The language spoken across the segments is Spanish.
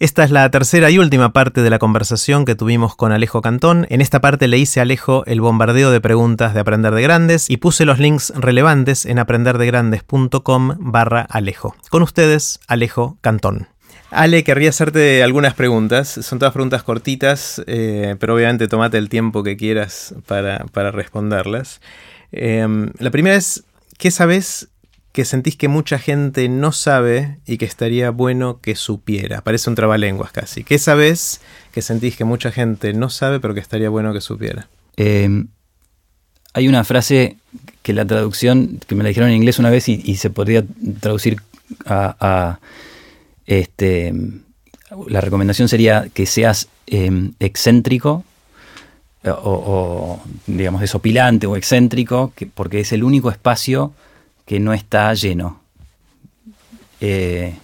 Esta es la tercera y última parte de la conversación que tuvimos con Alejo Cantón. En esta parte le hice a Alejo el bombardeo de preguntas de Aprender de Grandes y puse los links relevantes en aprenderdegrandes.com barra Alejo. Con ustedes, Alejo Cantón. Ale, querría hacerte algunas preguntas. Son todas preguntas cortitas, eh, pero obviamente tomate el tiempo que quieras para, responderlas. Em, la primera es, ¿qué sabes que sentís que mucha gente no sabe y que estaría bueno que supiera? Parece un trabalenguas casi. ¿Qué sabes que sentís que mucha gente no sabe pero que estaría bueno que supiera? Em, hay una frase que la traducción, que me la dijeron en inglés una vez y, se podría traducir a este, la recomendación sería que seas em, excéntrico o, digamos, desopilante o excéntrico, porque es el único espacio que no está lleno. Eh,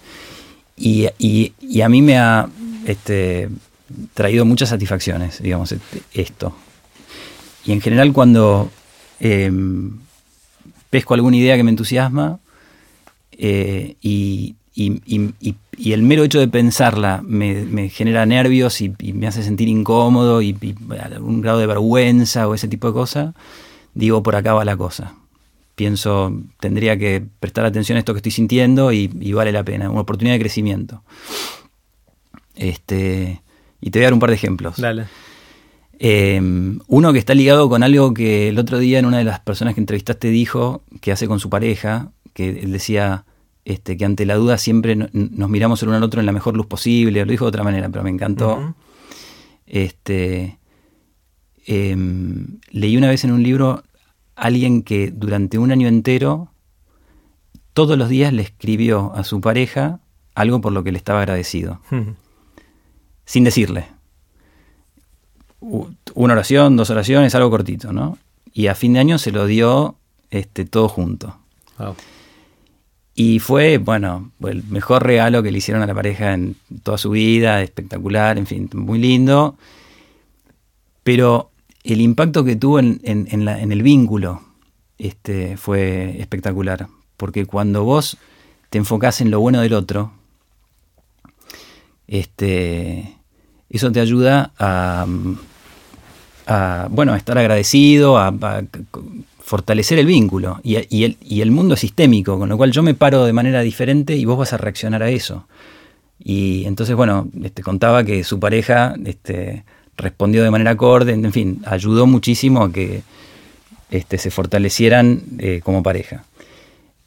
y, a mí me ha este, traído muchas satisfacciones, digamos, este, esto. Y en general cuando em, pesco alguna idea que me entusiasma eh, y, el mero hecho de pensarla me, genera nervios y, me hace sentir incómodo y, un grado de vergüenza o ese tipo de cosas, digo, por acá va la cosa. Pienso, tendría que prestar atención a esto que estoy sintiendo y, vale la pena, una oportunidad de crecimiento. Este, y te voy a dar un par de ejemplos. Dale. Em, uno que está ligado con algo que el otro día en una de las personas que entrevistaste dijo que hace con su pareja, que él decía, este, que ante la duda siempre nos miramos el uno al otro en la mejor luz posible, lo dijo de otra manera, pero me encantó. este, em, leí una vez en un libro alguien que durante un año entero, todos los días le escribió a su pareja algo por lo que le estaba agradecido, sin decirle. Una oración, dos oraciones, algo cortito, ¿no? Y a fin de año se lo dio este, todo junto. Y fue, bueno, el mejor regalo que le hicieron a la pareja en toda su vida, espectacular, en fin, muy lindo. Pero el impacto que tuvo en, el vínculo este, fue espectacular. Porque cuando vos te enfocás en lo bueno del otro, este, eso te ayuda a, bueno, estar agradecido, a, fortalecer el vínculo y, el, mundo es sistémico, con lo cual yo me paro de manera diferente y vos vas a reaccionar a eso. Y entonces, bueno, este, contaba que su pareja respondió de manera acorde, en fin, ayudó muchísimo a que este, se fortalecieran eh, como pareja.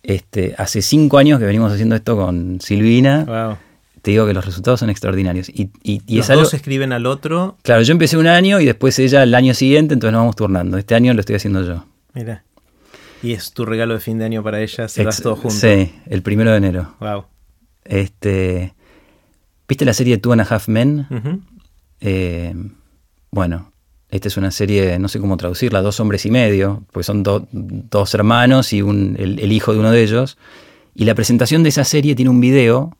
Este, hace cinco años que venimos haciendo esto con Silvina. Te digo que los resultados son extraordinarios. Y, y, los dos escriben al otro. Claro, yo empecé un año y después ella el año siguiente, entonces nos vamos turnando. Este año lo estoy haciendo yo. Mira. Y es tu regalo de fin de año para ella, se vas todo junto. Sí, el primero de enero. Wow. Este, ¿Viste la serie Two and a Half Men? Eh, bueno, esta es una serie, no sé cómo traducirla, dos hombres y medio, pues son dos hermanos y un, el, hijo de uno de ellos. Y la presentación de esa serie tiene un video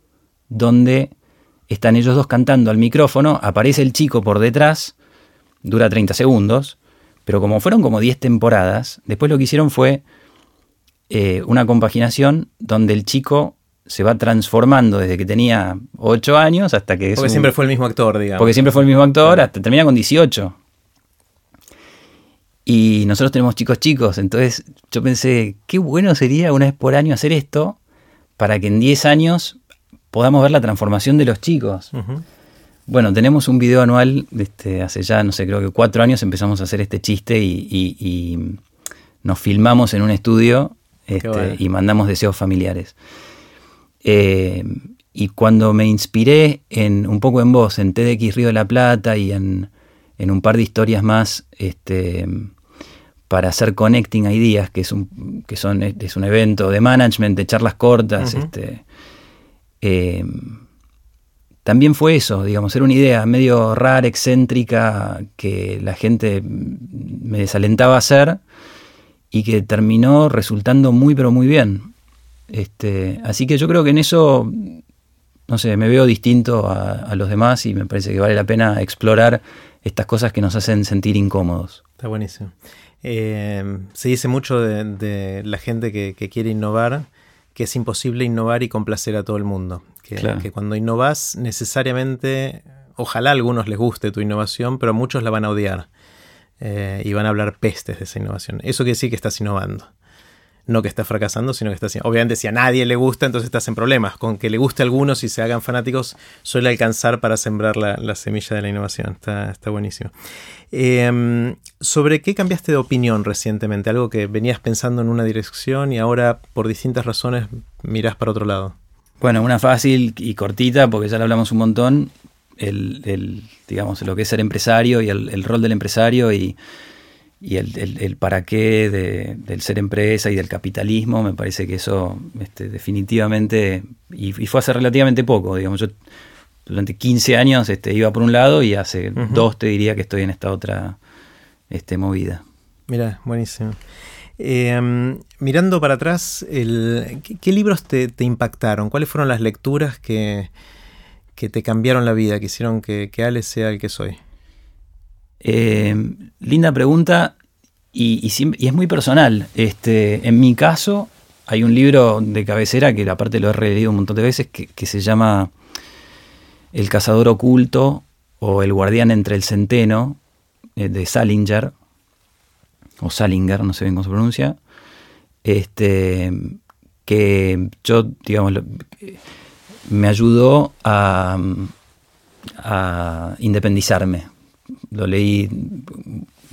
donde están ellos dos cantando al micrófono, aparece el chico por detrás, dura 30 segundos, pero como fueron como 10 temporadas, después lo que hicieron fue eh, una compaginación donde el chico se va transformando desde que tenía 8 años hasta que... Porque siempre fue el mismo actor, digamos. Porque siempre fue el mismo actor, hasta termina con 18. Y nosotros tenemos chicos chicos, entonces yo pensé, qué bueno sería una vez por año hacer esto para que en 10 años podamos ver la transformación de los chicos. Bueno, tenemos un video anual, este, hace ya, no sé, creo que cuatro años empezamos a hacer este chiste y, nos filmamos en un estudio este, y mandamos deseos familiares. Eh, y cuando me inspiré en un poco en vos, en TDX Río de la Plata y en, un par de historias más este, para hacer Connecting Ideas, que es un, que son, es un evento de management, de charlas cortas, este, eh, también fue eso, digamos, era una idea medio rara, excéntrica, que la gente me desalentaba a hacer y que terminó resultando muy, pero muy bien. Este, así que yo creo que en eso, no sé, me veo distinto a, los demás y me parece que vale la pena explorar estas cosas que nos hacen sentir incómodos. Está buenísimo. Eh, se dice mucho de, la gente que, que quiere innovar, que es imposible innovar y complacer a todo el mundo que, cuando innovas necesariamente, ojalá a algunos les guste tu innovación, pero muchos la van a odiar eh, y van a hablar pestes de esa innovación. Eso quiere decir que estás innovando no que está fracasando, sino que está haciendo. Obviamente, si a nadie le gusta, entonces estás en problemas. Con que le guste a algunos y se hagan fanáticos, suele alcanzar para sembrar la, semilla de la innovación. Está, está buenísimo. Em, ¿Sobre qué cambiaste de opinión recientemente? Algo que venías pensando en una dirección y ahora, por distintas razones, miras para otro lado. Bueno, una fácil y cortita, porque ya lo hablamos un montón. El, digamos, lo que es ser empresario y el rol del empresario y y el, para qué del ser empresa y del capitalismo, me parece que eso este, definitivamente, y, fue hace relativamente poco, digamos, yo durante 15 años este, iba por un lado y hace dos te diría que estoy en esta otra este, movida. Mira, buenísimo. Em, mirando para atrás, ¿qué, libros te, impactaron? ¿Cuáles fueron las lecturas que, que, te cambiaron la vida, que hicieron que, que Ale sea el que soy? Eh, linda pregunta y, es muy personal. Este, en mi caso, hay un libro de cabecera que aparte lo he releído un montón de veces que, se llama El cazador oculto o El guardián entre el centeno eh, de Salinger o Salinger, no sé bien cómo se pronuncia. Este, que yo, digamos, me ayudó a independizarme lo leí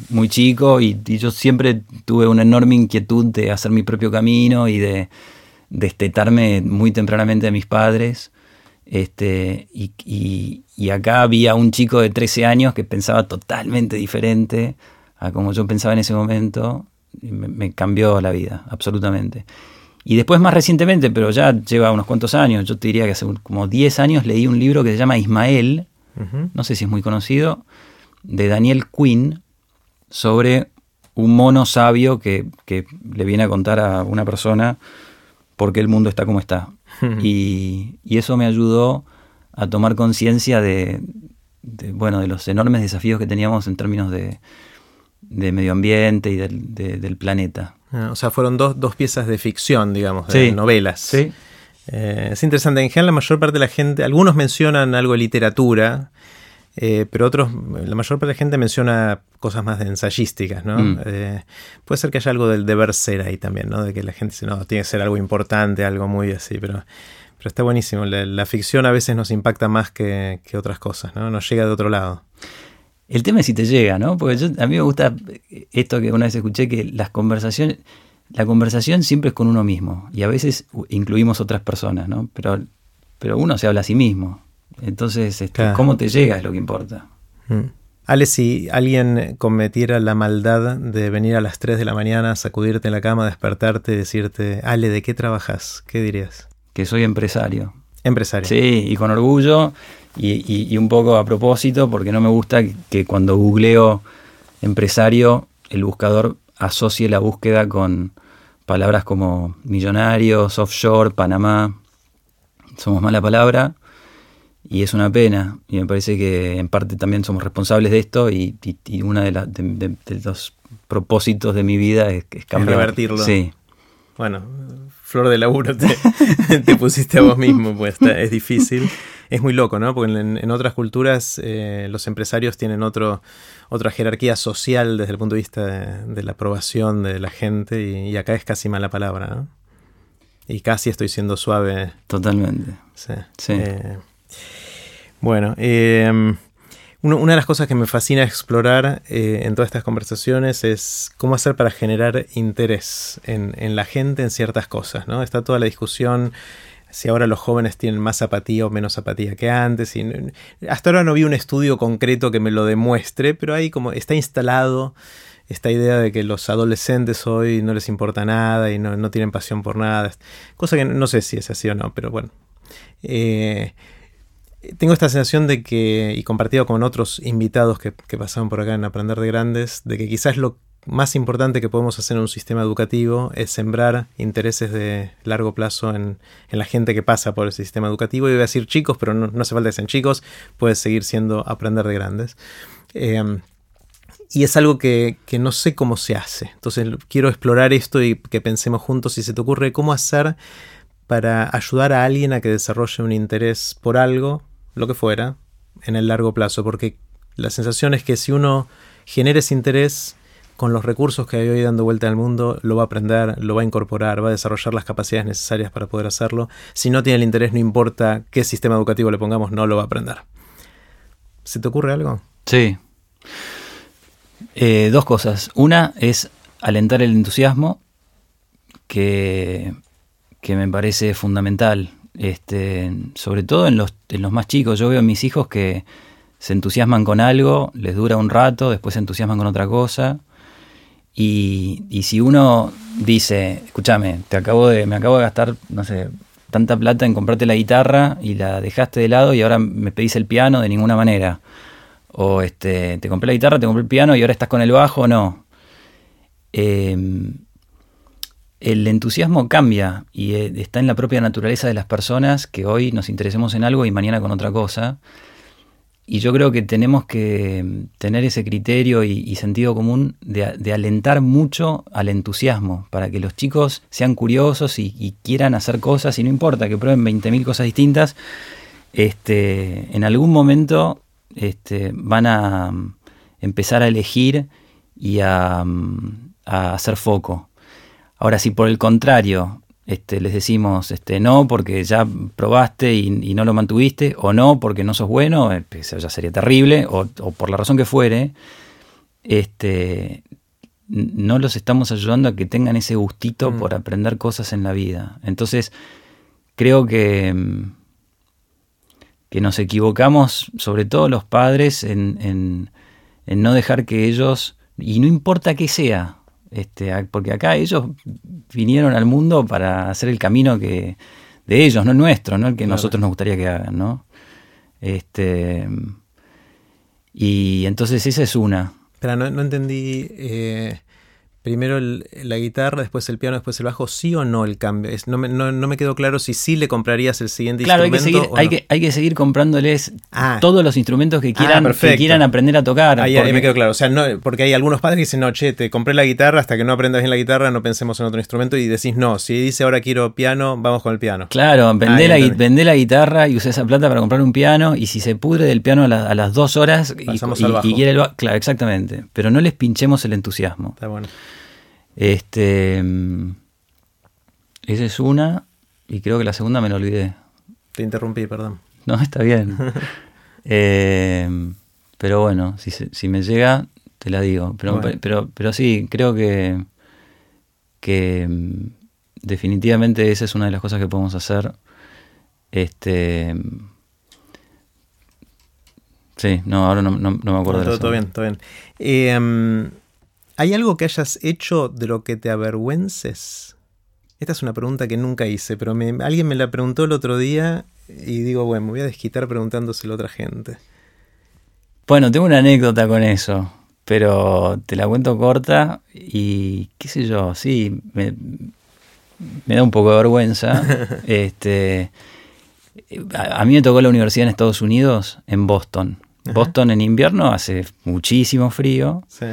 muy chico y, yo siempre tuve una enorme inquietud de hacer mi propio camino y de destetarme muy tempranamente a mis padres. Este, y, acá había un chico de 13 años que pensaba totalmente diferente a como yo pensaba en ese momento. Y me, cambió la vida, absolutamente. Y después más recientemente, pero ya lleva unos cuantos años, yo te diría que hace como 10 años leí un libro que se llama Ismael, no sé si es muy conocido, de Daniel Quinn sobre un mono sabio que, le viene a contar a una persona por qué el mundo está como está. y, eso me ayudó a tomar conciencia de, bueno, de los enormes desafíos que teníamos en términos de, medio ambiente y del, planeta. Ah, o sea, fueron dos, piezas de ficción, digamos, de novelas. Sí. Eh, es interesante, en general la mayor parte de la gente, algunos mencionan algo de literatura, eh, pero otros, la mayor parte de la gente menciona cosas más de ensayísticas, ¿no? Mm. Eh, puede ser que haya algo del deber ser ahí también, ¿no? De que la gente dice, no, tiene que ser algo importante, algo muy así, pero, pero está buenísimo. La, ficción a veces nos impacta más que, otras cosas, ¿no? Nos llega de otro lado. El tema es si te llega, ¿no? Porque a mí me gusta esto que una vez escuché, que las conversaciones, la conversación siempre es con uno mismo y a veces incluimos otras personas, ¿no? Pero, pero uno se habla a sí mismo. Entonces, este, cómo te llega es lo que importa. Mm. Ale, si alguien cometiera la maldad de venir a las 3 de la mañana, sacudirte en la cama, despertarte y decirte, Ale, ¿de qué trabajas? ¿Qué dirías? Que soy empresario. Empresario. Sí, y con orgullo y, un poco a propósito, porque no me gusta que cuando googleo empresario, el buscador asocie la búsqueda con palabras como millonarios, offshore, Panamá. Somos mala palabra y es una pena, y me parece que en parte también somos responsables de esto, y, y, uno de, de, los propósitos de mi vida es, cambiar. revertirlo. Sí. Bueno, flor de laburo te, pusiste a vos mismo, pues es difícil. Es muy loco, ¿no? Porque en, otras culturas eh, los empresarios tienen otro, otra jerarquía social desde el punto de vista de, la aprobación de la gente, y, acá es casi mala palabra, ¿no? Y casi estoy siendo suave. Totalmente. Sí. sí. Eh, bueno, em, una de las cosas que me fascina explorar eh, en todas estas conversaciones es cómo hacer para generar interés en, la gente en ciertas cosas, ¿no? Está toda la discusión si ahora los jóvenes tienen más apatía o menos apatía que antes. Hasta ahora no vi un estudio concreto que me lo demuestre, pero ahí como está instalado esta idea de que los adolescentes hoy no les importa nada y no, tienen pasión por nada. Cosa que no sé si es así o no, pero bueno. Eh, tengo esta sensación de que, y compartido con otros invitados que, pasaron por acá en Aprender de Grandes, de que quizás lo más importante que podemos hacer en un sistema educativo es sembrar intereses de largo plazo en, la gente que pasa por ese sistema educativo. Y voy a decir chicos, pero no, hace falta que sean chicos, puede seguir siendo Aprender de Grandes. Em, y es algo que, que, no sé cómo se hace. Entonces quiero explorar esto y que pensemos juntos si se te ocurre cómo hacer para ayudar a alguien a que desarrolle un interés por algo, lo que fuera, en el largo plazo, porque la sensación es que si uno genera ese interés con los recursos que hay hoy dando vuelta al mundo, lo va a aprender, lo va a incorporar, va a desarrollar las capacidades necesarias para poder hacerlo. Si no tiene el interés, no importa qué sistema educativo le pongamos, no lo va a aprender. ¿Se te ocurre algo? Sí. Eh, dos cosas. Una es alentar el entusiasmo, que, que me parece fundamental. Este, sobre todo en los, en los más chicos. Yo veo a mis hijos que se entusiasman con algo, les dura un rato, después se entusiasman con otra cosa. Y, y si uno dice, escúchame, te acabo de, me acabo de gastar, no sé, tanta plata en comprarte la guitarra y la dejaste de lado y ahora me pedís el piano de ninguna manera. O este, te compré la guitarra, te compré el piano y ahora estás con el bajo, no. Em, el entusiasmo cambia y eh, está en la propia naturaleza de las personas que hoy nos interesemos en algo y mañana con otra cosa. Y yo creo que tenemos que tener ese criterio y, sentido común de, alentar mucho al entusiasmo, para que los chicos sean curiosos y, quieran hacer cosas, y no importa que prueben 20.000 cosas distintas, este, en algún momento este, van a empezar a elegir y a, a hacer foco. Ahora, si por el contrario este, les decimos este, no porque ya probaste y, no lo mantuviste, o no porque no sos bueno, eh, eso ya sería terrible, o, por la razón que fuere, este, no los estamos ayudando a que tengan ese gustito mm. por aprender cosas en la vida. Entonces, creo que, mm, que nos equivocamos, sobre todo los padres, en, en no dejar que ellos, y no importa qué sea, este, porque acá ellos vinieron al mundo para hacer el camino que de ellos, no el nuestro, no el que nosotros nos gustaría que hagan, ¿no? Este, y entonces esa es una. Pero no, no entendí. Eh, primero la guitarra, después el piano, después el bajo, ¿sí o no el cambio? no, me, no, me quedó claro si sí le comprarías el siguiente claro, instrumento. Claro, hay, que, hay que seguir comprándoles ah. todos los instrumentos que quieran, ah, que quieran aprender a tocar. Ahí, me quedó claro. O sea, no, porque hay algunos padres que dicen, no, che, te compré la guitarra, hasta que no aprendas bien la guitarra, no pensemos en otro instrumento. Y decís, no, si dice ahora quiero piano, vamos con el piano. Claro, vendé, la, la, guitarra y usé esa plata para comprar un piano. Y si se pudre del piano a, las dos horas y, y, quiere el Claro, exactamente. Pero no les pinchemos el entusiasmo. Está bueno. Este, esa es una, y creo que la segunda me la olvidé. Te interrumpí, perdón. No, está bien. Eh, pero bueno, si, si, me llega, te la digo. Pero, pero, pero sí, creo que, que mm, definitivamente esa es una de las cosas que podemos hacer. Este. Sí, no, ahora no, me acuerdo de todo, todo bien, todo bien. Eh, ¿Hay algo que hayas hecho de lo que te avergüences? Esta es una pregunta que nunca hice, pero alguien me la preguntó el otro día y digo, bueno, me voy a desquitar preguntándoselo a otra gente. Bueno, tengo una anécdota con eso, pero te la cuento corta y qué sé yo, sí, me, da un poco de vergüenza. este, a, a, mí me tocó la universidad en Estados Unidos, en Boston. Boston en invierno hace muchísimo frío. Sí.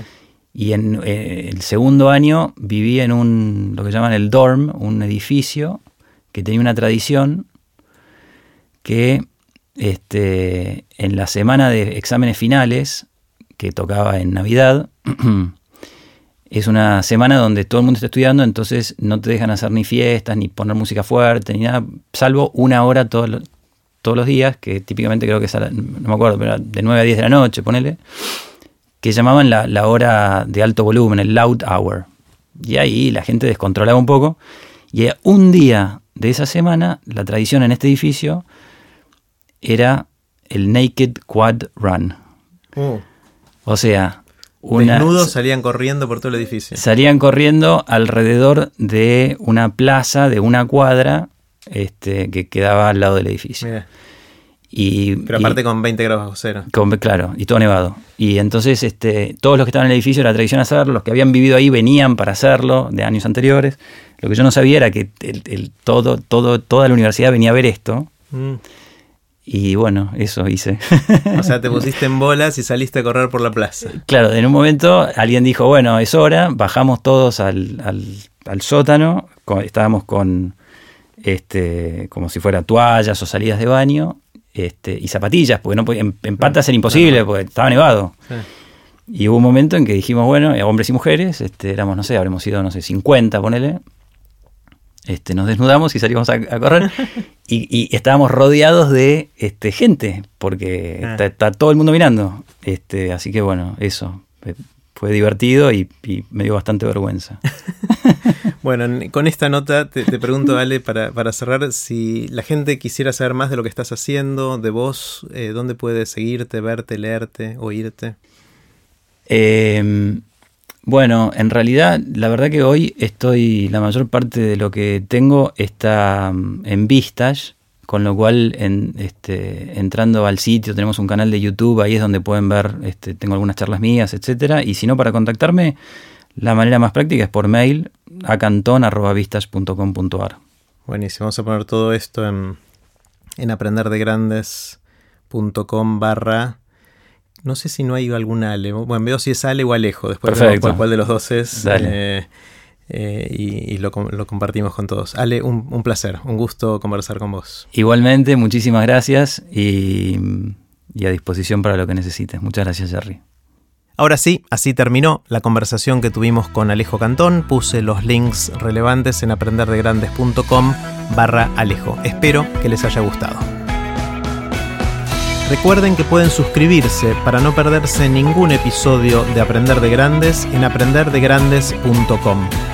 Y en eh, el segundo año viví en un, lo que llaman el dorm, un edificio que tenía una tradición que este, en la semana de exámenes finales, que tocaba en Navidad, es una semana donde todo el mundo está estudiando, entonces no te dejan hacer ni fiestas, ni poner música fuerte, ni nada, salvo una hora todos los días, que típicamente creo que es, no me acuerdo, pero de 9 a 10 de la noche, ponele que llamaban la, hora de alto volumen, el loud hour. Y ahí la gente descontrolaba un poco. Y un día de esa semana, la tradición en este edificio era el Naked Quad Run. Oh. O sea, una, Desnudos salían corriendo por todo el edificio. Salían corriendo alrededor de una plaza de una cuadra este, que quedaba al lado del edificio. Pero aparte con 20 grados bajo cero. claro, y todo nevado. Y entonces este, todos los que estaban en el edificio era tradición hacerlo, los que habían vivido ahí venían para hacerlo de años anteriores. Lo que yo no sabía era que el, todo, todo, toda la universidad venía a ver esto. Mm. Y bueno, eso hice. O sea, te pusiste en bolas y saliste a correr por la plaza. Claro, en un momento alguien dijo, bueno, es hora, bajamos todos al, al, al sótano, estábamos con este, como si fuera toallas o salidas de baño, este, y zapatillas, porque no en, en patas era imposible, porque estaba nevado. Y hubo un momento en que dijimos, bueno, hombres y mujeres, este, éramos, no sé, habremos sido, no sé, 50, ponele. Este, nos desnudamos y salimos a, correr. y, estábamos rodeados de este, gente, porque ah. está, todo el mundo mirando. Este, así que bueno, eso. Fue divertido y, me dio bastante vergüenza. bueno, con esta nota te, pregunto, Ale, para, cerrar, si la gente quisiera saber más de lo que estás haciendo, de vos, eh, ¿dónde puede seguirte, verte, leerte, oírte? Eh, bueno, en realidad, la verdad que hoy estoy, la mayor parte de lo que tengo está mm, en vistas, con lo cual en, este, entrando al sitio tenemos un canal de YouTube, ahí es donde pueden ver, este, tengo algunas charlas mías, etcétera. Y si no, para contactarme, la manera más práctica es por mail a canton.vistas.com.ar. Buenísimo, vamos a poner todo esto en, en aprenderdegrandes.com barra no sé si no hay algún Ale. Bueno, veo si es Ale o Alejo. Después vemos cuál, de los dos es. Eh, eh, y, lo, compartimos con todos. Ale, un, placer, un gusto conversar con vos. Igualmente, muchísimas gracias y, y a disposición para lo que necesites. Muchas gracias, Jerry. Ahora sí, así terminó la conversación que tuvimos con Alejo Cantón. Puse los links relevantes en aprenderdegrandes.com barra Alejo. Espero que les haya gustado. Recuerden que pueden suscribirse para no perderse ningún episodio de Aprender de Grandes en aprenderdegrandes.com.